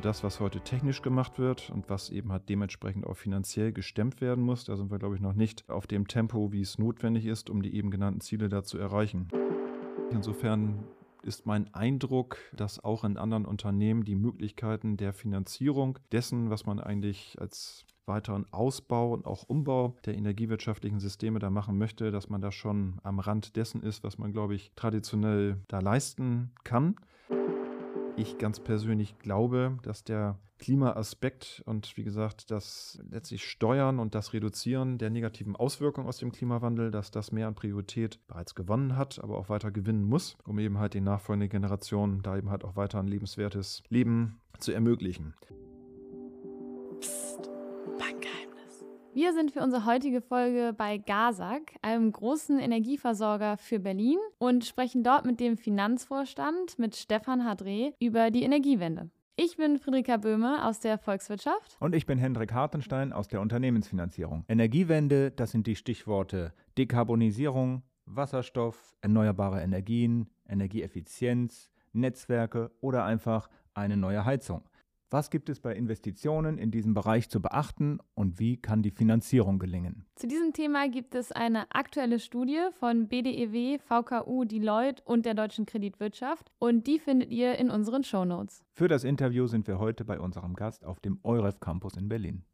das, was heute technisch gemacht wird und was eben halt dementsprechend auch finanziell gestemmt werden muss. Da sind wir, glaube ich, noch nicht auf dem Tempo, wie es notwendig ist, um die eben genannten Ziele da zu erreichen. Insofern ist mein Eindruck, dass auch in anderen Unternehmen die Möglichkeiten der Finanzierung dessen, was man eigentlich als weiteren Ausbau und auch Umbau der energiewirtschaftlichen Systeme da machen möchte, dass man da schon am Rand dessen ist, was man, glaube ich, traditionell da leisten kann. Ich ganz persönlich glaube, dass der Klimaaspekt und wie gesagt, das letztlich Steuern und das Reduzieren der negativen Auswirkungen aus dem Klimawandel, dass das mehr an Priorität bereits gewonnen hat, aber auch weiter gewinnen muss, um eben halt den nachfolgenden Generationen da eben halt auch weiter ein lebenswertes Leben zu ermöglichen. Wir sind für unsere heutige Folge bei GASAG, einem großen Energieversorger für Berlin, und sprechen dort mit dem Finanzvorstand, mit Stefan Hadre, über die Energiewende. Ich bin Friederika Böhme aus der Volkswirtschaft. Und ich bin Hendrik Hartenstein aus der Unternehmensfinanzierung. Energiewende, das sind die Stichworte Dekarbonisierung, Wasserstoff, erneuerbare Energien, Energieeffizienz, Netzwerke oder einfach eine neue Heizung. Was gibt es bei Investitionen in diesem Bereich zu beachten und wie kann die Finanzierung gelingen? Zu diesem Thema gibt es eine aktuelle Studie von BDEW, VKU, Deloitte und der Deutschen Kreditwirtschaft und die findet ihr in unseren Shownotes. Für das Interview sind wir heute bei unserem Gast auf dem EUREF Campus in Berlin.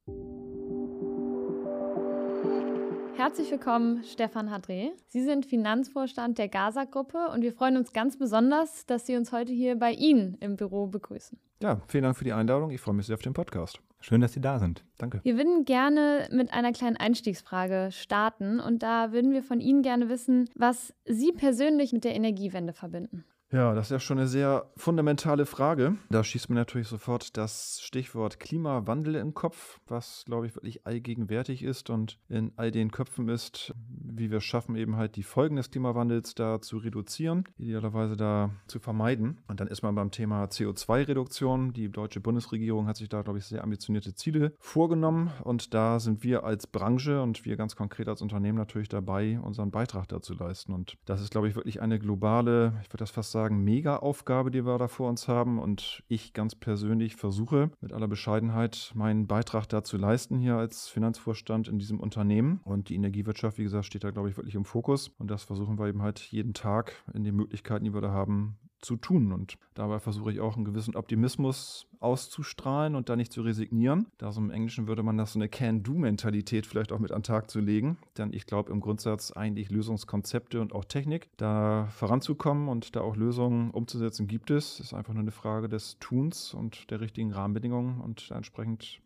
Herzlich willkommen, Stefan Hadre. Sie sind Finanzvorstand der Gaza-Gruppe und wir freuen uns ganz besonders, dass Sie uns heute hier bei Ihnen im Büro begrüßen. Ja, vielen Dank für die Einladung. Ich freue mich sehr auf den Podcast. Schön, dass Sie da sind. Danke. Wir würden gerne mit einer kleinen Einstiegsfrage starten und da würden wir von Ihnen gerne wissen, was Sie persönlich mit der Energiewende verbinden. Ja, das ist ja schon eine sehr fundamentale Frage. Da schießt mir natürlich sofort das Stichwort Klimawandel im Kopf, was, glaube ich, wirklich allgegenwärtig ist und in all den Köpfen ist, wie wir es schaffen, eben halt die Folgen des Klimawandels da zu reduzieren, idealerweise da zu vermeiden. Und dann ist man beim Thema CO2-Reduktion. Die deutsche Bundesregierung hat sich da, glaube ich, sehr ambitionierte Ziele vorgenommen und da sind wir als Branche und wir ganz konkret als Unternehmen natürlich dabei, unseren Beitrag dazu leisten. Und das ist, glaube ich, wirklich eine globale, ich würde das fast sagen, Mega-Aufgabe, die wir da vor uns haben. Und ich ganz persönlich versuche mit aller Bescheidenheit meinen Beitrag dazu leisten hier als Finanzvorstand in diesem Unternehmen. Und die Energiewirtschaft, wie gesagt, steht da, glaube ich, wirklich im Fokus. Und das versuchen wir eben halt jeden Tag in den Möglichkeiten, die wir da haben, zu tun. Und dabei versuche ich auch einen gewissen Optimismus auszustrahlen und da nicht zu resignieren. Da so im Englischen würde man das so eine Can-Do-Mentalität vielleicht auch mit an den Tag zu legen. Denn ich glaube im Grundsatz eigentlich Lösungskonzepte und auch Technik, da voranzukommen und da auch Lösungen umzusetzen gibt es. Ist einfach nur eine Frage des Tuns und der richtigen Rahmenbedingungen und entsprechend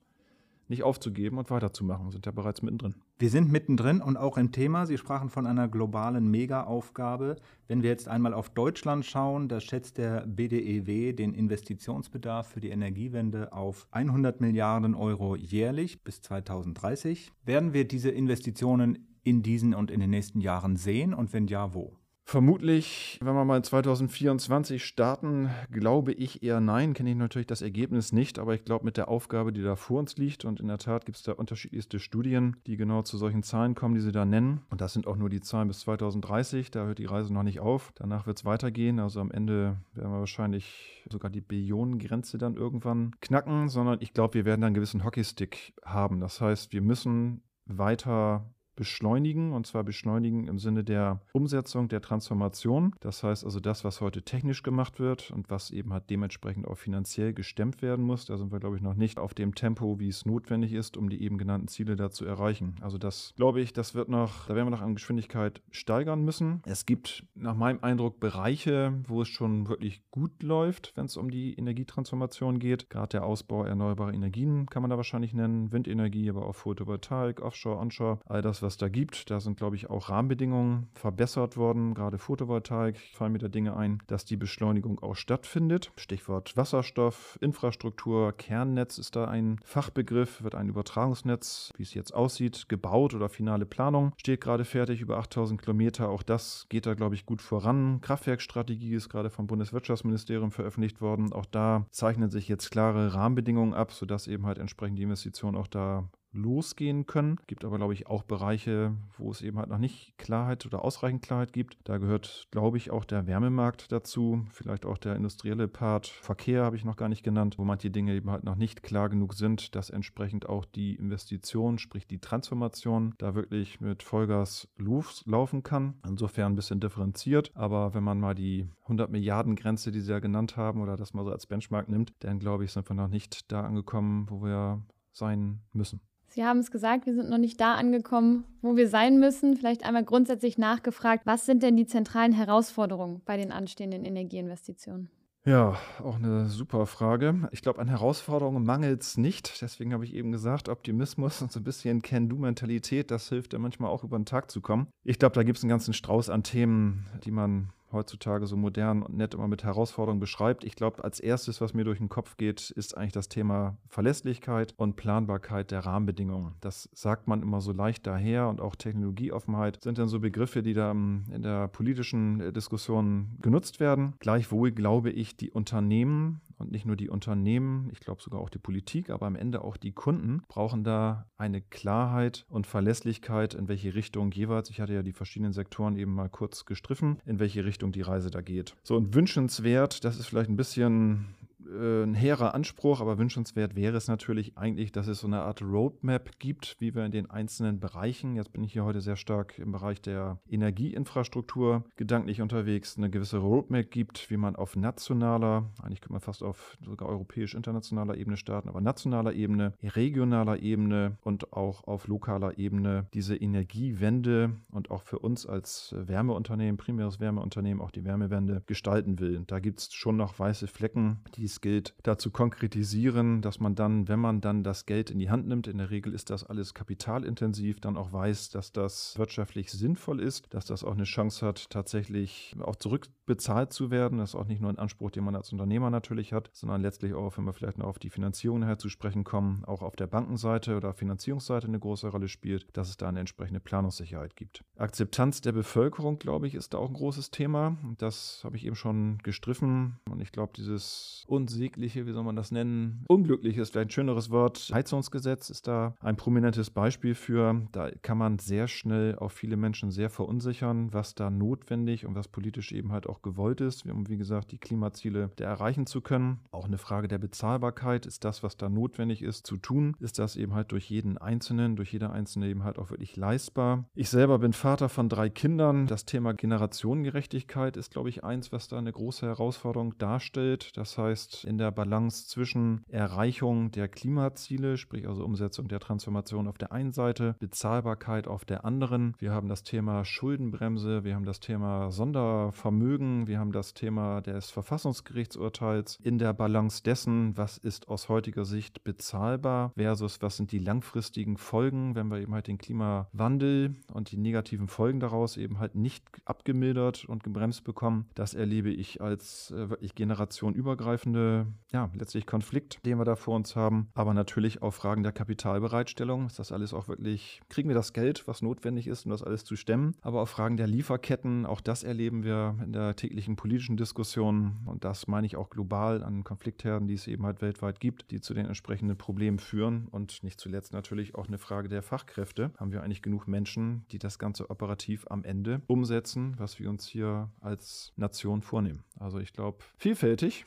nicht aufzugeben und weiterzumachen. Wir sind ja bereits mittendrin. Wir sind mittendrin und auch im Thema. Sie sprachen von einer globalen Mega-Aufgabe. Wenn wir jetzt einmal auf Deutschland schauen, da schätzt der BDEW den Investitionsbedarf für die Energiewende auf 100 Milliarden Euro jährlich bis 2030. Werden wir diese Investitionen in diesen und in den nächsten Jahren sehen und wenn ja, wo? Vermutlich, wenn wir mal 2024 starten, glaube ich eher nein. Kenne ich natürlich das Ergebnis nicht, aber ich glaube mit der Aufgabe, die da vor uns liegt und in der Tat gibt es da unterschiedlichste Studien, die genau zu solchen Zahlen kommen, die Sie da nennen. Und das sind auch nur die Zahlen bis 2030. Da hört die Reise noch nicht auf. Danach wird es weitergehen. Also am Ende werden wir wahrscheinlich sogar die Billionengrenze dann irgendwann knacken, sondern ich glaube, wir werden dann einen gewissen Hockeystick haben. Das heißt, wir müssen weiter beschleunigen, und zwar beschleunigen im Sinne der Umsetzung der Transformation. Das heißt also das, was heute technisch gemacht wird und was eben halt dementsprechend auch finanziell gestemmt werden muss. Da sind wir, glaube ich, noch nicht auf dem Tempo, wie es notwendig ist, um die eben genannten Ziele da zu erreichen. Also das, glaube ich, das wird noch, da werden wir noch an Geschwindigkeit steigern müssen. Es gibt nach meinem Eindruck Bereiche, wo es schon wirklich gut läuft, wenn es um die Energietransformation geht. Gerade der Ausbau erneuerbarer Energien kann man da wahrscheinlich nennen, Windenergie, aber auch Photovoltaik, Offshore, Onshore, all das, was da gibt. Da sind, glaube ich, auch Rahmenbedingungen verbessert worden. Gerade Photovoltaik fallen mir da Dinge ein, dass die Beschleunigung auch stattfindet. Stichwort Wasserstoff, Infrastruktur, Kernnetz ist da ein Fachbegriff, wird ein Übertragungsnetz, wie es jetzt aussieht, gebaut oder finale Planung. Steht gerade fertig, über 8000 Kilometer. Auch das geht da, glaube ich, gut voran. Kraftwerkstrategie ist gerade vom Bundeswirtschaftsministerium veröffentlicht worden. Auch da zeichnen sich jetzt klare Rahmenbedingungen ab, sodass eben halt entsprechend die Investitionen auch da losgehen können. Gibt aber, glaube ich, auch Bereiche, wo es eben halt noch nicht Klarheit oder ausreichend Klarheit gibt. Da gehört, glaube ich, auch der Wärmemarkt dazu, vielleicht auch der industrielle Part. Verkehr habe ich noch gar nicht genannt, wo manche Dinge eben halt noch nicht klar genug sind, dass entsprechend auch die Investition, sprich die Transformation, da wirklich mit Vollgas laufen kann. Insofern ein bisschen differenziert. Aber wenn man mal die 100 Milliarden Grenze, die Sie ja genannt haben, oder das mal so als Benchmark nimmt, dann glaube ich, sind wir noch nicht da angekommen, wo wir sein müssen. Sie haben es gesagt, wir sind noch nicht da angekommen, wo wir sein müssen. Vielleicht einmal grundsätzlich nachgefragt, was sind denn die zentralen Herausforderungen bei den anstehenden Energieinvestitionen? Ja, auch eine super Frage. Ich glaube, an Herausforderungen mangelt es nicht. Deswegen habe ich eben gesagt, Optimismus und so ein bisschen Can-Do-Mentalität, das hilft ja manchmal auch über den Tag zu kommen. Ich glaube, da gibt es einen ganzen Strauß an Themen, die man heutzutage so modern und nett immer mit Herausforderungen beschreibt. Ich glaube, als erstes, was mir durch den Kopf geht, ist eigentlich das Thema Verlässlichkeit und Planbarkeit der Rahmenbedingungen. Das sagt man immer so leicht daher und auch Technologieoffenheit sind dann so Begriffe, die da in der politischen äh, Diskussion genutzt werden. Gleichwohl glaube ich, die Unternehmen und nicht nur die Unternehmen, ich glaube sogar auch die Politik, aber am Ende auch die Kunden brauchen da eine Klarheit und Verlässlichkeit, in welche Richtung jeweils, ich hatte ja die verschiedenen Sektoren eben mal kurz gestriffen, in welche Richtung die Reise da geht. So und wünschenswert, das ist vielleicht ein bisschen äh, ein hehrer Anspruch, aber wünschenswert wäre es natürlich eigentlich, dass es so eine Art Roadmap gibt, wie wir in den einzelnen Bereichen, jetzt bin ich hier heute sehr stark im Bereich der Energieinfrastruktur gedanklich unterwegs, eine gewisse Roadmap gibt, wie man auf nationaler, eigentlich könnte man fast auf sogar europäisch-internationaler Ebene starten, aber nationaler Ebene, regionaler Ebene und auch auf lokaler Ebene diese Energiewende und auch für uns als Wärmeunternehmen, primäres Wärmeunternehmen, auch die Wärmewende gestalten will. Da gibt es schon noch weiße Flecken, die es gilt, da zu konkretisieren, dass man dann, wenn man dann das Geld in die Hand nimmt, in der Regel ist das alles kapitalintensiv, dann auch weiß, dass das wirtschaftlich sinnvoll ist, dass das auch eine Chance hat, tatsächlich auch zurückbezahlt zu werden. Das ist auch nicht nur ein Anspruch, den man als Unternehmer natürlich hat, sondern letztlich auch, wenn wir vielleicht noch auf die Finanzierung nachher zu sprechen kommen, auch auf der Bankenseite oder Finanzierungsseite eine große Rolle spielt, dass es da eine entsprechende Planungssicherheit gibt. Akzeptanz der Bevölkerung, glaube ich, ist da auch ein großes Thema. Das habe ich eben schon gestriffen und ich glaube, dieses unsägliche, wie soll man das nennen, unglückliche ist vielleicht ein schöneres Wort. Heizungsgesetz ist da ein prominentes Beispiel für. Da kann man sehr schnell auch viele Menschen sehr verunsichern, was da notwendig und was politisch eben halt auch gewollt ist, um wie gesagt die Klimaziele der erreichen zu können. Auch eine Frage der Bezahlbarkeit ist das, was da notwendig ist zu tun, ist das eben halt durch jeden Einzelnen, durch jeder Einzelne eben halt auch wirklich leistbar. Ich selber bin Vater von drei Kindern. Das Thema Generationengerechtigkeit ist, glaube ich, eins, was da eine große Herausforderung darstellt. Das heißt, heißt, in der Balance zwischen Erreichung der Klimaziele, sprich also Umsetzung der Transformation auf der einen Seite, Bezahlbarkeit auf der anderen. Wir haben das Thema Schuldenbremse, wir haben das Thema Sondervermögen, wir haben das Thema des Verfassungsgerichtsurteils in der Balance dessen, was ist aus heutiger Sicht bezahlbar versus was sind die langfristigen Folgen, wenn wir eben halt den Klimawandel und die negativen Folgen daraus eben halt nicht abgemildert und gebremst bekommen. Das erlebe ich als äh, wirklich generationenübergreifend laufende, ja, letztlich Konflikt, den wir da vor uns haben. Aber natürlich auch Fragen der Kapitalbereitstellung. Ist das alles auch wirklich, kriegen wir das Geld, was notwendig ist, um das alles zu stemmen? Aber auch Fragen der Lieferketten, auch das erleben wir in der täglichen politischen Diskussion. Und das meine ich auch global an Konfliktherden, die es eben halt weltweit gibt, die zu den entsprechenden Problemen führen. Und nicht zuletzt natürlich auch eine Frage der Fachkräfte. Haben wir eigentlich genug Menschen, die das Ganze operativ am Ende umsetzen, was wir uns hier als Nation vornehmen? Also ich glaube, vielfältig.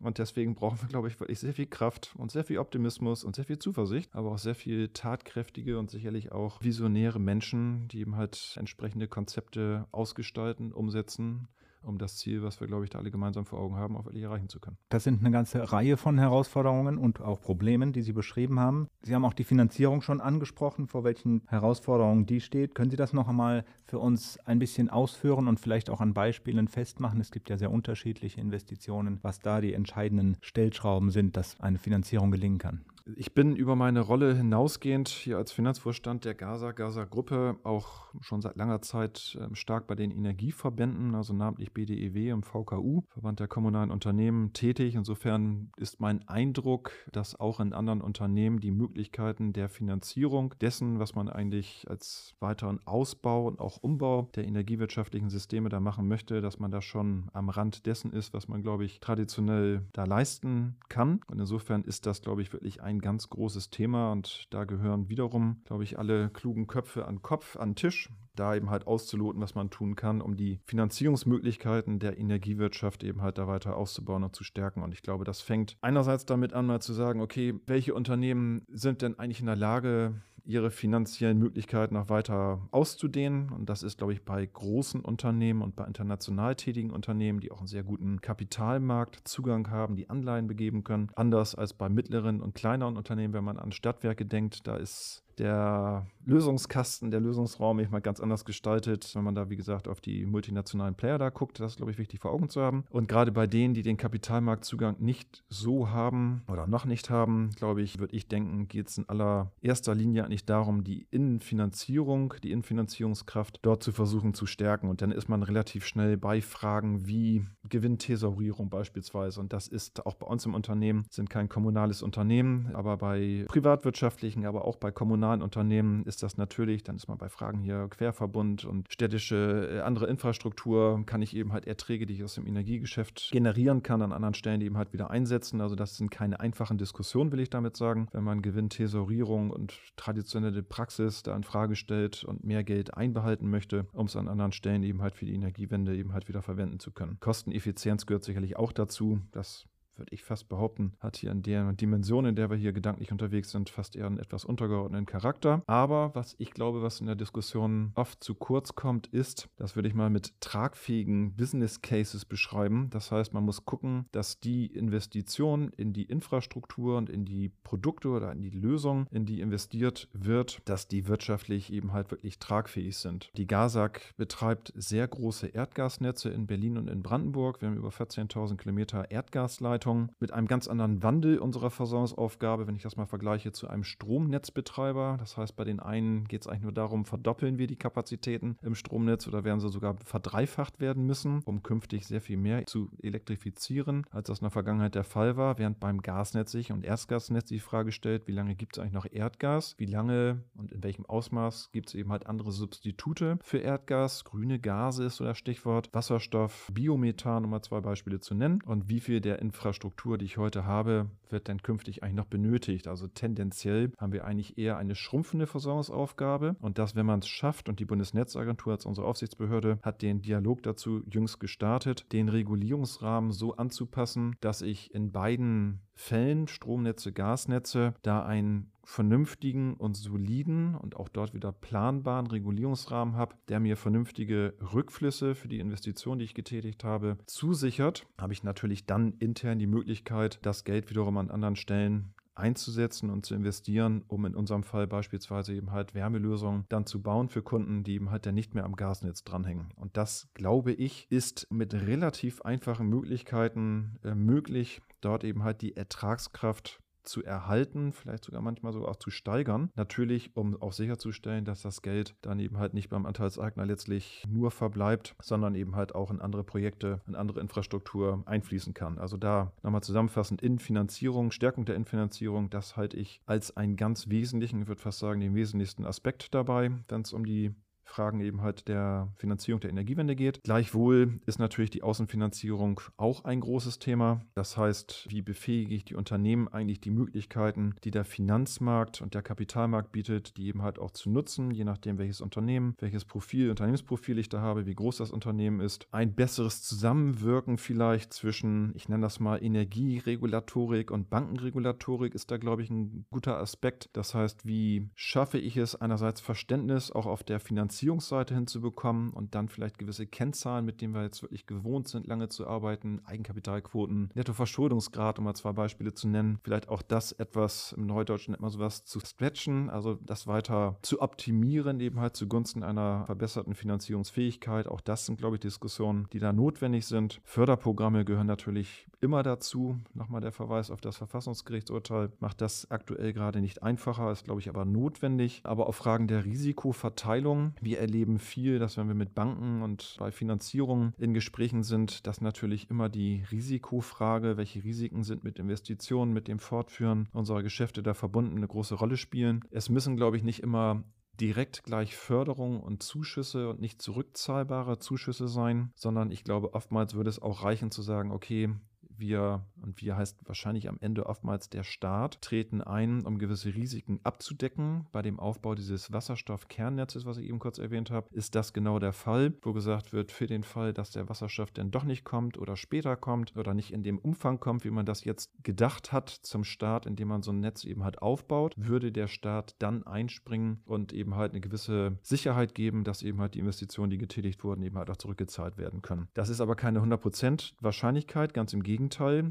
Und deswegen brauchen wir, glaube ich, wirklich sehr viel Kraft und sehr viel Optimismus und sehr viel Zuversicht, aber auch sehr viel tatkräftige und sicherlich auch visionäre Menschen, die eben halt entsprechende Konzepte ausgestalten, umsetzen um das Ziel, was wir, glaube ich, da alle gemeinsam vor Augen haben, auch wirklich erreichen zu können. Das sind eine ganze Reihe von Herausforderungen und auch Problemen, die Sie beschrieben haben. Sie haben auch die Finanzierung schon angesprochen, vor welchen Herausforderungen die steht. Können Sie das noch einmal für uns ein bisschen ausführen und vielleicht auch an Beispielen festmachen? Es gibt ja sehr unterschiedliche Investitionen, was da die entscheidenden Stellschrauben sind, dass eine Finanzierung gelingen kann. Ich bin über meine Rolle hinausgehend hier als Finanzvorstand der Gaza, Gaza-Gruppe auch schon seit langer Zeit ähm, stark bei den Energieverbänden, also namentlich BDEW und VKU, Verband der kommunalen Unternehmen, tätig. Insofern ist mein Eindruck, dass auch in anderen Unternehmen die Möglichkeiten der Finanzierung dessen, was man eigentlich als weiteren Ausbau und auch Umbau der energiewirtschaftlichen Systeme da machen möchte, dass man da schon am Rand dessen ist, was man, glaube ich, traditionell da leisten kann. Und insofern ist das, glaube ich, wirklich ein ein ganz großes Thema und da gehören wiederum, glaube ich, alle klugen Köpfe an Kopf, an Tisch, da eben halt auszuloten, was man tun kann, um die Finanzierungsmöglichkeiten der Energiewirtschaft eben halt da weiter auszubauen und zu stärken. Und ich glaube, das fängt einerseits damit an, mal zu sagen, okay, welche Unternehmen sind denn eigentlich in der Lage, ihre finanziellen Möglichkeiten noch weiter auszudehnen. Und das ist, glaube ich, bei großen Unternehmen und bei international tätigen Unternehmen, die auch einen sehr guten Kapitalmarktzugang haben, die Anleihen begeben können. Anders als bei mittleren und kleineren Unternehmen, wenn man an Stadtwerke denkt, da ist der Lösungskasten, der Lösungsraum ich mal ganz anders gestaltet, wenn man da, wie gesagt, auf die multinationalen Player da guckt. Das ist, glaube ich, wichtig vor Augen zu haben. Und gerade bei denen, die den Kapitalmarktzugang nicht so haben oder noch nicht haben, glaube ich, würde ich denken, geht es in allererster Linie eigentlich darum, die Innenfinanzierung, die Innenfinanzierungskraft dort zu versuchen zu stärken. Und dann ist man relativ schnell bei Fragen wie Gewinnthesaurierung beispielsweise. Und das ist auch bei uns im Unternehmen, sind kein kommunales Unternehmen, aber bei privatwirtschaftlichen, aber auch bei kommunalen Unternehmen ist das natürlich, dann ist man bei Fragen hier Querverbund und städtische äh, andere Infrastruktur, kann ich eben halt Erträge, die ich aus dem Energiegeschäft generieren kann, an anderen Stellen eben halt wieder einsetzen. Also das sind keine einfachen Diskussionen, will ich damit sagen. Wenn man Gewinntesorierung und traditionelle Praxis da in Frage stellt und mehr Geld einbehalten möchte, um es an anderen Stellen eben halt für die Energiewende eben halt wieder verwenden zu können. Kosteneffizienz gehört sicherlich auch dazu. Das würde ich fast behaupten, hat hier in der Dimension, in der wir hier gedanklich unterwegs sind, fast eher einen etwas untergeordneten Charakter. Aber was ich glaube, was in der Diskussion oft zu kurz kommt, ist, das würde ich mal mit tragfähigen Business Cases beschreiben. Das heißt, man muss gucken, dass die Investition in die Infrastruktur und in die Produkte oder in die Lösung, in die investiert wird, dass die wirtschaftlich eben halt wirklich tragfähig sind. Die GASAG betreibt sehr große Erdgasnetze in Berlin und in Brandenburg. Wir haben über 14.000 Kilometer Erdgasleitung Leitung mit einem ganz anderen Wandel unserer Versorgungsaufgabe, wenn ich das mal vergleiche zu einem Stromnetzbetreiber. Das heißt, bei den einen geht es eigentlich nur darum, verdoppeln wir die Kapazitäten im Stromnetz oder werden sie sogar verdreifacht werden müssen, um künftig sehr viel mehr zu elektrifizieren, als das in der Vergangenheit der Fall war, während beim Gasnetz sich und Erstgasnetz die Frage stellt, wie lange gibt es eigentlich noch Erdgas, wie lange und in welchem Ausmaß gibt es eben halt andere Substitute für Erdgas, grüne Gase ist so das Stichwort, Wasserstoff, Biomethan, um mal zwei Beispiele zu nennen. Und wie viel der Infrastruktur Infrastruktur, die ich heute habe, wird denn künftig eigentlich noch benötigt. Also tendenziell haben wir eigentlich eher eine schrumpfende Versorgungsaufgabe und das, wenn man es schafft und die Bundesnetzagentur als unsere Aufsichtsbehörde hat den Dialog dazu jüngst gestartet, den Regulierungsrahmen so anzupassen, dass ich in beiden Fällen, Stromnetze, Gasnetze, da einen vernünftigen und soliden und auch dort wieder planbaren Regulierungsrahmen habe, der mir vernünftige Rückflüsse für die Investition, die ich getätigt habe, zusichert, habe ich natürlich dann intern die Möglichkeit, das Geld wiederum an anderen Stellen einzusetzen und zu investieren, um in unserem Fall beispielsweise eben halt Wärmelösungen dann zu bauen für Kunden, die eben halt dann nicht mehr am Gasnetz dranhängen. Und das, glaube ich, ist mit relativ einfachen Möglichkeiten äh, möglich, dort eben halt die Ertragskraft zu erhalten, vielleicht sogar manchmal sogar auch zu steigern. Natürlich, um auch sicherzustellen, dass das Geld dann eben halt nicht beim Anteilseigner letztlich nur verbleibt, sondern eben halt auch in andere Projekte, in andere Infrastruktur einfließen kann. Also da nochmal zusammenfassend, Innenfinanzierung, Stärkung der Innenfinanzierung, das halte ich als einen ganz wesentlichen, ich würde fast sagen, den wesentlichsten Aspekt dabei, wenn es um die Fragen eben halt der Finanzierung der Energiewende geht. Gleichwohl ist natürlich die Außenfinanzierung auch ein großes Thema. Das heißt, wie befähige ich die Unternehmen eigentlich die Möglichkeiten, die der Finanzmarkt und der Kapitalmarkt bietet, die eben halt auch zu nutzen, je nachdem welches Unternehmen, welches Profil, Unternehmensprofil ich da habe, wie groß das Unternehmen ist. Ein besseres Zusammenwirken vielleicht zwischen, ich nenne das mal Energieregulatorik und Bankenregulatorik ist da, glaube ich, ein guter Aspekt. Das heißt, wie schaffe ich es einerseits Verständnis auch auf der Finanzierung Finanzierungsseite hinzubekommen und dann vielleicht gewisse Kennzahlen, mit denen wir jetzt wirklich gewohnt sind, lange zu arbeiten, Eigenkapitalquoten, Nettoverschuldungsgrad, um mal zwei Beispiele zu nennen, vielleicht auch das etwas im Neudeutschen nennt sowas zu stretchen, also das weiter zu optimieren, eben halt zugunsten einer verbesserten Finanzierungsfähigkeit. Auch das sind, glaube ich, Diskussionen, die da notwendig sind. Förderprogramme gehören natürlich immer dazu. Nochmal der Verweis auf das Verfassungsgerichtsurteil macht das aktuell gerade nicht einfacher, ist, glaube ich, aber notwendig. Aber auf Fragen der Risikoverteilung wir erleben viel, dass wenn wir mit Banken und bei Finanzierung in Gesprächen sind, dass natürlich immer die Risikofrage, welche Risiken sind mit Investitionen, mit dem Fortführen unserer Geschäfte da verbunden, eine große Rolle spielen. Es müssen, glaube ich, nicht immer direkt gleich Förderung und Zuschüsse und nicht zurückzahlbare Zuschüsse sein, sondern ich glaube, oftmals würde es auch reichen zu sagen, okay, wir, und wir heißt wahrscheinlich am Ende oftmals der Staat, treten ein, um gewisse Risiken abzudecken. Bei dem Aufbau dieses Wasserstoffkernnetzes, was ich eben kurz erwähnt habe, ist das genau der Fall, wo gesagt wird, für den Fall, dass der Wasserstoff denn doch nicht kommt oder später kommt oder nicht in dem Umfang kommt, wie man das jetzt gedacht hat zum Start, indem man so ein Netz eben halt aufbaut, würde der Staat dann einspringen und eben halt eine gewisse Sicherheit geben, dass eben halt die Investitionen, die getätigt wurden, eben halt auch zurückgezahlt werden können. Das ist aber keine 100% Wahrscheinlichkeit, ganz im Gegenteil.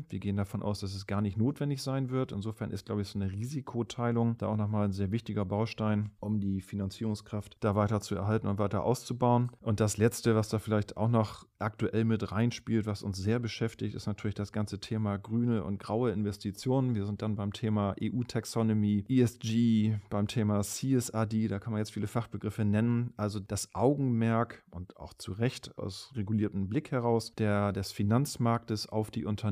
Wir gehen davon aus, dass es gar nicht notwendig sein wird. Insofern ist, glaube ich, so eine Risikoteilung da auch nochmal ein sehr wichtiger Baustein, um die Finanzierungskraft da weiter zu erhalten und weiter auszubauen. Und das Letzte, was da vielleicht auch noch aktuell mit reinspielt, was uns sehr beschäftigt, ist natürlich das ganze Thema grüne und graue Investitionen. Wir sind dann beim Thema EU-Taxonomy, ESG, beim Thema CSRD, da kann man jetzt viele Fachbegriffe nennen. Also das Augenmerk und auch zu Recht aus reguliertem Blick heraus der, des Finanzmarktes auf die Unternehmen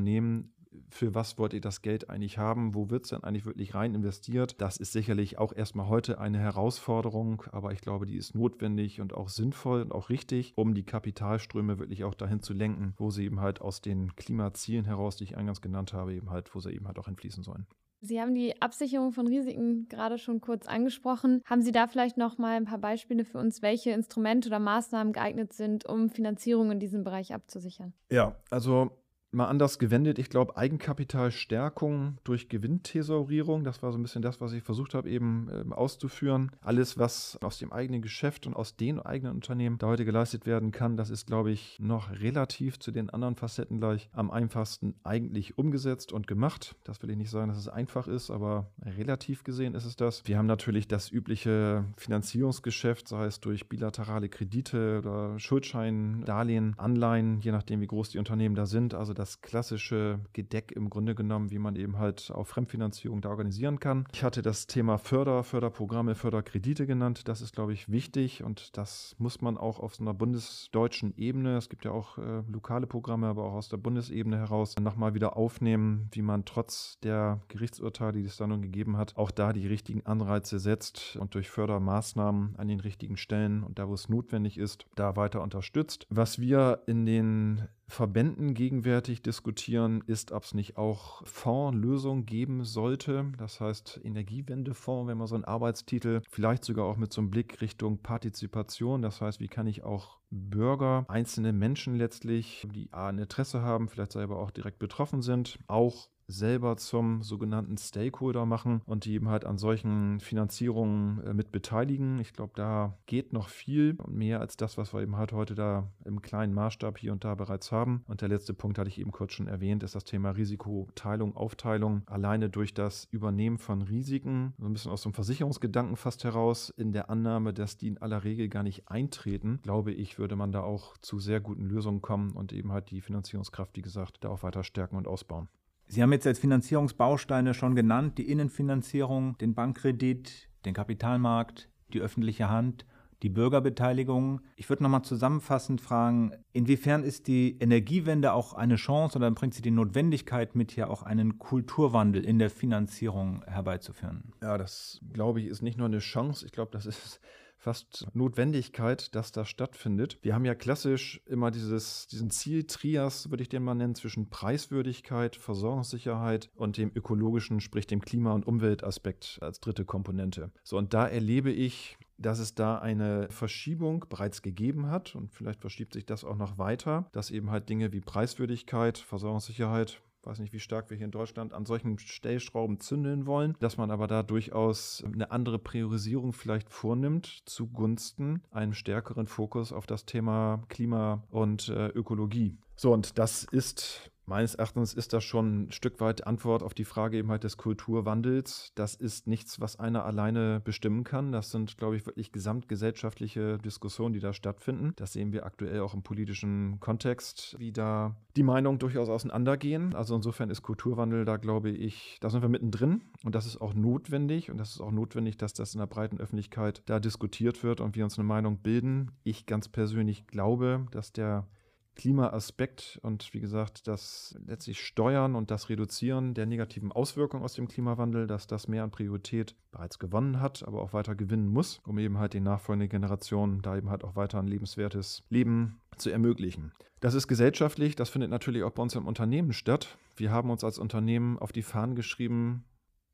für was wollt ihr das Geld eigentlich haben? Wo wird es denn eigentlich wirklich rein investiert? Das ist sicherlich auch erstmal heute eine Herausforderung, aber ich glaube, die ist notwendig und auch sinnvoll und auch richtig, um die Kapitalströme wirklich auch dahin zu lenken, wo sie eben halt aus den Klimazielen heraus, die ich eingangs genannt habe, eben halt, wo sie eben halt auch entfließen sollen. Sie haben die Absicherung von Risiken gerade schon kurz angesprochen. Haben Sie da vielleicht noch mal ein paar Beispiele für uns, welche Instrumente oder Maßnahmen geeignet sind, um Finanzierung in diesem Bereich abzusichern? Ja, also mal anders gewendet. Ich glaube, Eigenkapitalstärkung durch Gewinnthesaurierung, das war so ein bisschen das, was ich versucht habe, eben ähm, auszuführen. Alles, was aus dem eigenen Geschäft und aus den eigenen Unternehmen da heute geleistet werden kann, das ist, glaube ich, noch relativ zu den anderen Facetten gleich am einfachsten eigentlich umgesetzt und gemacht. Das will ich nicht sagen, dass es einfach ist, aber relativ gesehen ist es das. Wir haben natürlich das übliche Finanzierungsgeschäft, sei es durch bilaterale Kredite oder Schuldschein, Darlehen, Anleihen, je nachdem, wie groß die Unternehmen da sind. Also das klassische Gedeck im Grunde genommen, wie man eben halt auch Fremdfinanzierung da organisieren kann. Ich hatte das Thema Förder, Förderprogramme, Förderkredite genannt. Das ist, glaube ich, wichtig und das muss man auch auf so einer bundesdeutschen Ebene, es gibt ja auch äh, lokale Programme, aber auch aus der Bundesebene heraus, nochmal wieder aufnehmen, wie man trotz der Gerichtsurteile, die es da nun gegeben hat, auch da die richtigen Anreize setzt und durch Fördermaßnahmen an den richtigen Stellen und da, wo es notwendig ist, da weiter unterstützt. Was wir in den Verbänden gegenwärtig diskutieren, ist, ob es nicht auch Fondslösungen geben sollte. Das heißt Energiewendefonds, wenn man so einen Arbeitstitel, vielleicht sogar auch mit so einem Blick Richtung Partizipation. Das heißt, wie kann ich auch Bürger, einzelne Menschen letztlich, die ein Interesse haben, vielleicht selber auch direkt betroffen sind, auch selber zum sogenannten Stakeholder machen und die eben halt an solchen Finanzierungen äh, mit beteiligen. Ich glaube, da geht noch viel mehr als das, was wir eben halt heute da im kleinen Maßstab hier und da bereits haben. Und der letzte Punkt hatte ich eben kurz schon erwähnt, ist das Thema Risikoteilung, Aufteilung. Alleine durch das Übernehmen von Risiken, so ein bisschen aus dem Versicherungsgedanken fast heraus, in der Annahme, dass die in aller Regel gar nicht eintreten, glaube ich, würde man da auch zu sehr guten Lösungen kommen und eben halt die Finanzierungskraft, wie gesagt, da auch weiter stärken und ausbauen. Sie haben jetzt als Finanzierungsbausteine schon genannt, die Innenfinanzierung, den Bankkredit, den Kapitalmarkt, die öffentliche Hand, die Bürgerbeteiligung. Ich würde nochmal zusammenfassend fragen, inwiefern ist die Energiewende auch eine Chance oder bringt sie die Notwendigkeit mit, hier auch einen Kulturwandel in der Finanzierung herbeizuführen? Ja, das glaube ich ist nicht nur eine Chance, ich glaube, das ist fast Notwendigkeit, dass das stattfindet. Wir haben ja klassisch immer dieses, diesen Zieltrias, würde ich den mal nennen, zwischen Preiswürdigkeit, Versorgungssicherheit und dem ökologischen, sprich dem Klima- und Umweltaspekt als dritte Komponente. So, und da erlebe ich dass es da eine Verschiebung bereits gegeben hat und vielleicht verschiebt sich das auch noch weiter, dass eben halt Dinge wie Preiswürdigkeit, Versorgungssicherheit, weiß nicht, wie stark wir hier in Deutschland an solchen Stellschrauben zündeln wollen, dass man aber da durchaus eine andere Priorisierung vielleicht vornimmt zugunsten einem stärkeren Fokus auf das Thema Klima und äh, Ökologie. So, und das ist Meines Erachtens ist das schon ein Stück weit Antwort auf die Frage eben halt des Kulturwandels. Das ist nichts, was einer alleine bestimmen kann. Das sind, glaube ich, wirklich gesamtgesellschaftliche Diskussionen, die da stattfinden. Das sehen wir aktuell auch im politischen Kontext, wie da die Meinungen durchaus auseinandergehen. Also insofern ist Kulturwandel da, glaube ich, da sind wir mittendrin und das ist auch notwendig und das ist auch notwendig, dass das in der breiten Öffentlichkeit da diskutiert wird und wir uns eine Meinung bilden. Ich ganz persönlich glaube, dass der Klimaaspekt und wie gesagt, das letztlich Steuern und das Reduzieren der negativen Auswirkungen aus dem Klimawandel, dass das mehr an Priorität bereits gewonnen hat, aber auch weiter gewinnen muss, um eben halt den nachfolgenden Generationen da eben halt auch weiter ein lebenswertes Leben zu ermöglichen. Das ist gesellschaftlich, das findet natürlich auch bei uns im Unternehmen statt. Wir haben uns als Unternehmen auf die Fahnen geschrieben,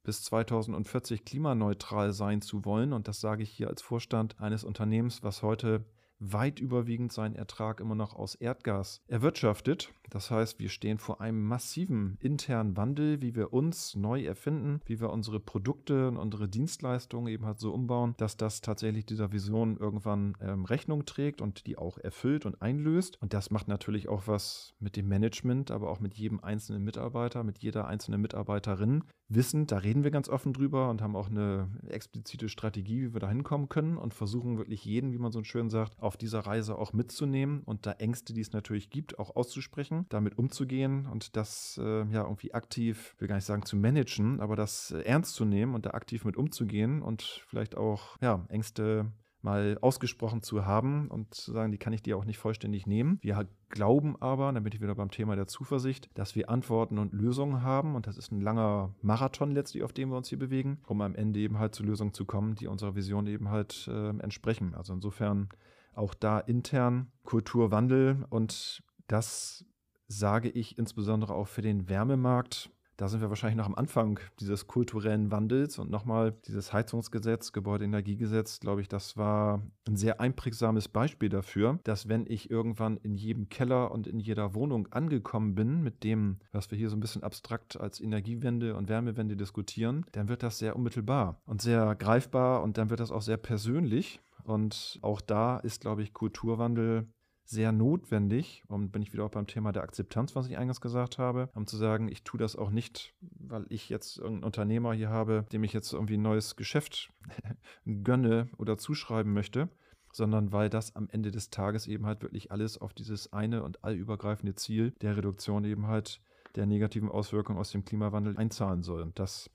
bis 2040 klimaneutral sein zu wollen. Und das sage ich hier als Vorstand eines Unternehmens, was heute weit überwiegend seinen Ertrag immer noch aus Erdgas erwirtschaftet. Das heißt, wir stehen vor einem massiven internen Wandel, wie wir uns neu erfinden, wie wir unsere Produkte und unsere Dienstleistungen eben halt so umbauen, dass das tatsächlich dieser Vision irgendwann ähm, Rechnung trägt und die auch erfüllt und einlöst. Und das macht natürlich auch was mit dem Management, aber auch mit jedem einzelnen Mitarbeiter, mit jeder einzelnen Mitarbeiterin. Wissen, da reden wir ganz offen drüber und haben auch eine explizite Strategie, wie wir da hinkommen können und versuchen wirklich jeden, wie man so schön sagt, auf dieser Reise auch mitzunehmen und da Ängste, die es natürlich gibt, auch auszusprechen, damit umzugehen und das äh, ja irgendwie aktiv, will gar nicht sagen zu managen, aber das äh, ernst zu nehmen und da aktiv mit umzugehen und vielleicht auch ja, Ängste mal ausgesprochen zu haben und zu sagen, die kann ich dir auch nicht vollständig nehmen. Wir glauben aber, damit ich wieder beim Thema der Zuversicht, dass wir Antworten und Lösungen haben und das ist ein langer Marathon letztlich, auf dem wir uns hier bewegen, um am Ende eben halt zu Lösungen zu kommen, die unserer Vision eben halt äh, entsprechen. Also insofern auch da intern Kulturwandel und das sage ich insbesondere auch für den Wärmemarkt. Da sind wir wahrscheinlich noch am Anfang dieses kulturellen Wandels und nochmal dieses Heizungsgesetz, Gebäudeenergiegesetz, glaube ich, das war ein sehr einprägsames Beispiel dafür, dass wenn ich irgendwann in jedem Keller und in jeder Wohnung angekommen bin mit dem, was wir hier so ein bisschen abstrakt als Energiewende und Wärmewende diskutieren, dann wird das sehr unmittelbar und sehr greifbar und dann wird das auch sehr persönlich und auch da ist, glaube ich, Kulturwandel sehr notwendig, und bin ich wieder auch beim Thema der Akzeptanz, was ich eingangs gesagt habe, um zu sagen, ich tue das auch nicht, weil ich jetzt irgendeinen Unternehmer hier habe, dem ich jetzt irgendwie ein neues Geschäft gönne oder zuschreiben möchte, sondern weil das am Ende des Tages eben halt wirklich alles auf dieses eine und allübergreifende Ziel der Reduktion eben halt der negativen Auswirkungen aus dem Klimawandel einzahlen soll. Und das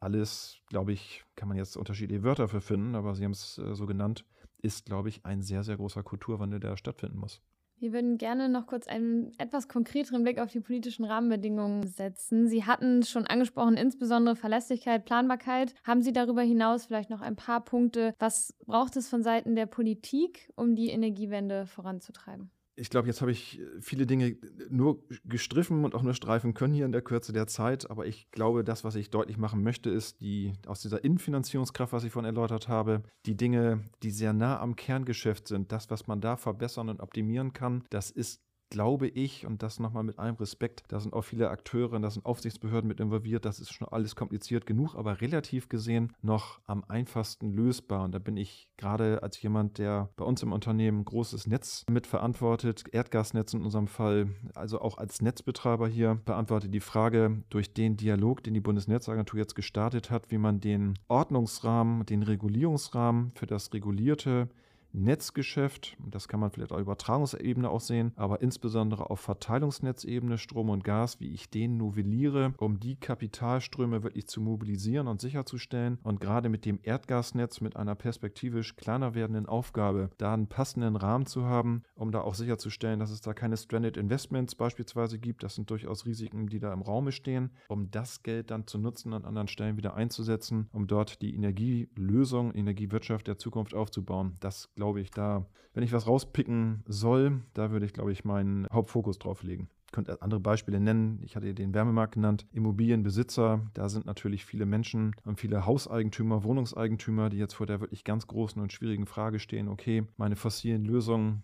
alles, glaube ich, kann man jetzt unterschiedliche Wörter für finden, aber Sie haben es äh, so genannt, ist, glaube ich, ein sehr, sehr großer Kulturwandel, der stattfinden muss. Wir würden gerne noch kurz einen etwas konkreteren Blick auf die politischen Rahmenbedingungen setzen. Sie hatten schon angesprochen, insbesondere Verlässlichkeit, Planbarkeit. Haben Sie darüber hinaus vielleicht noch ein paar Punkte? Was braucht es von Seiten der Politik, um die Energiewende voranzutreiben? Ich glaube, jetzt habe ich viele Dinge nur gestriffen und auch nur streifen können hier in der Kürze der Zeit. Aber ich glaube, das, was ich deutlich machen möchte, ist die aus dieser Innenfinanzierungskraft, was ich vorhin erläutert habe, die Dinge, die sehr nah am Kerngeschäft sind, das, was man da verbessern und optimieren kann, das ist glaube ich, und das nochmal mit allem Respekt, da sind auch viele Akteure, da sind Aufsichtsbehörden mit involviert, das ist schon alles kompliziert genug, aber relativ gesehen noch am einfachsten lösbar. Und da bin ich gerade als jemand, der bei uns im Unternehmen ein großes Netz mitverantwortet, Erdgasnetz in unserem Fall, also auch als Netzbetreiber hier, beantwortet die Frage durch den Dialog, den die Bundesnetzagentur jetzt gestartet hat, wie man den Ordnungsrahmen, den Regulierungsrahmen für das regulierte Netzgeschäft, das kann man vielleicht auf Übertragungsebene auch sehen, aber insbesondere auf Verteilungsnetzebene Strom und Gas, wie ich den novelliere, um die Kapitalströme wirklich zu mobilisieren und sicherzustellen und gerade mit dem Erdgasnetz mit einer perspektivisch kleiner werdenden Aufgabe da einen passenden Rahmen zu haben, um da auch sicherzustellen, dass es da keine Stranded Investments beispielsweise gibt. Das sind durchaus Risiken, die da im Raume stehen, um das Geld dann zu nutzen, an anderen Stellen wieder einzusetzen, um dort die Energielösung, Energiewirtschaft der Zukunft aufzubauen. Das glaube ich, da, wenn ich was rauspicken soll, da würde ich, glaube ich, meinen Hauptfokus drauf legen. Ich könnte andere Beispiele nennen. Ich hatte den Wärmemarkt genannt. Immobilienbesitzer, da sind natürlich viele Menschen und viele Hauseigentümer, Wohnungseigentümer, die jetzt vor der wirklich ganz großen und schwierigen Frage stehen, okay, meine fossilen Lösungen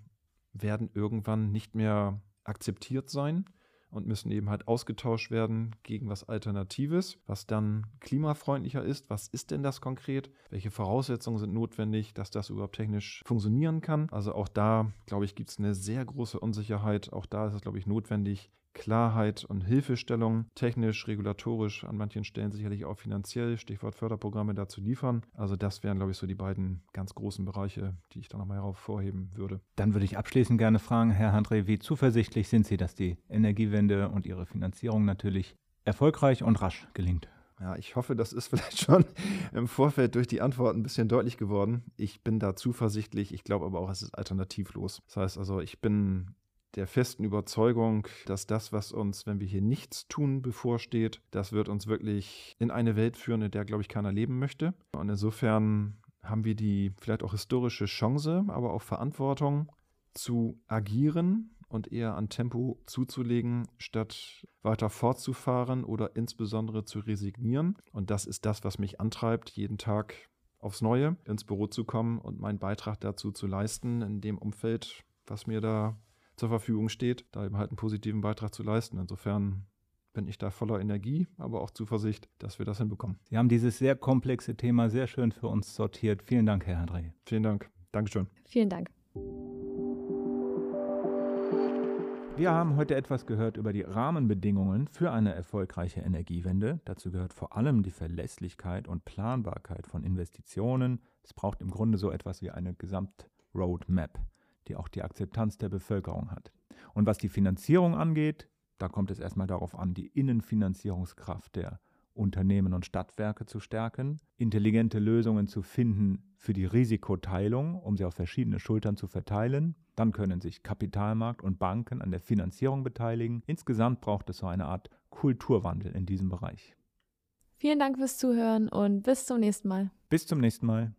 werden irgendwann nicht mehr akzeptiert sein und müssen eben halt ausgetauscht werden gegen was Alternatives, was dann klimafreundlicher ist. Was ist denn das konkret? Welche Voraussetzungen sind notwendig, dass das überhaupt technisch funktionieren kann? Also auch da, glaube ich, gibt es eine sehr große Unsicherheit. Auch da ist es, glaube ich, notwendig, Klarheit und Hilfestellung, technisch, regulatorisch, an manchen Stellen sicherlich auch finanziell, Stichwort Förderprogramme dazu liefern. Also das wären, glaube ich, so die beiden ganz großen Bereiche, die ich da nochmal hervorheben würde. Dann würde ich abschließend gerne fragen, Herr Handre, wie zuversichtlich sind Sie, dass die Energiewende und ihre Finanzierung natürlich erfolgreich und rasch gelingt? Ja, ich hoffe, das ist vielleicht schon im Vorfeld durch die Antworten ein bisschen deutlich geworden. Ich bin da zuversichtlich. Ich glaube aber auch, es ist alternativlos. Das heißt also, ich bin der festen Überzeugung, dass das, was uns, wenn wir hier nichts tun, bevorsteht, das wird uns wirklich in eine Welt führen, in der, glaube ich, keiner leben möchte. Und insofern haben wir die vielleicht auch historische Chance, aber auch Verantwortung zu agieren und eher an Tempo zuzulegen, statt weiter fortzufahren oder insbesondere zu resignieren. Und das ist das, was mich antreibt, jeden Tag aufs Neue ins Büro zu kommen und meinen Beitrag dazu zu leisten, in dem Umfeld, was mir da zur Verfügung steht, da eben halt einen positiven Beitrag zu leisten. Insofern bin ich da voller Energie, aber auch Zuversicht, dass wir das hinbekommen. Sie haben dieses sehr komplexe Thema sehr schön für uns sortiert. Vielen Dank, Herr André. Vielen Dank. Dankeschön. Vielen Dank. Wir haben heute etwas gehört über die Rahmenbedingungen für eine erfolgreiche Energiewende. Dazu gehört vor allem die Verlässlichkeit und Planbarkeit von Investitionen. Es braucht im Grunde so etwas wie eine Gesamtroadmap, die auch die Akzeptanz der Bevölkerung hat. Und was die Finanzierung angeht, da kommt es erstmal darauf an, die Innenfinanzierungskraft der Unternehmen und Stadtwerke zu stärken, intelligente Lösungen zu finden für die Risikoteilung, um sie auf verschiedene Schultern zu verteilen. Dann können sich Kapitalmarkt und Banken an der Finanzierung beteiligen. Insgesamt braucht es so eine Art Kulturwandel in diesem Bereich. Vielen Dank fürs Zuhören und bis zum nächsten Mal. Bis zum nächsten Mal.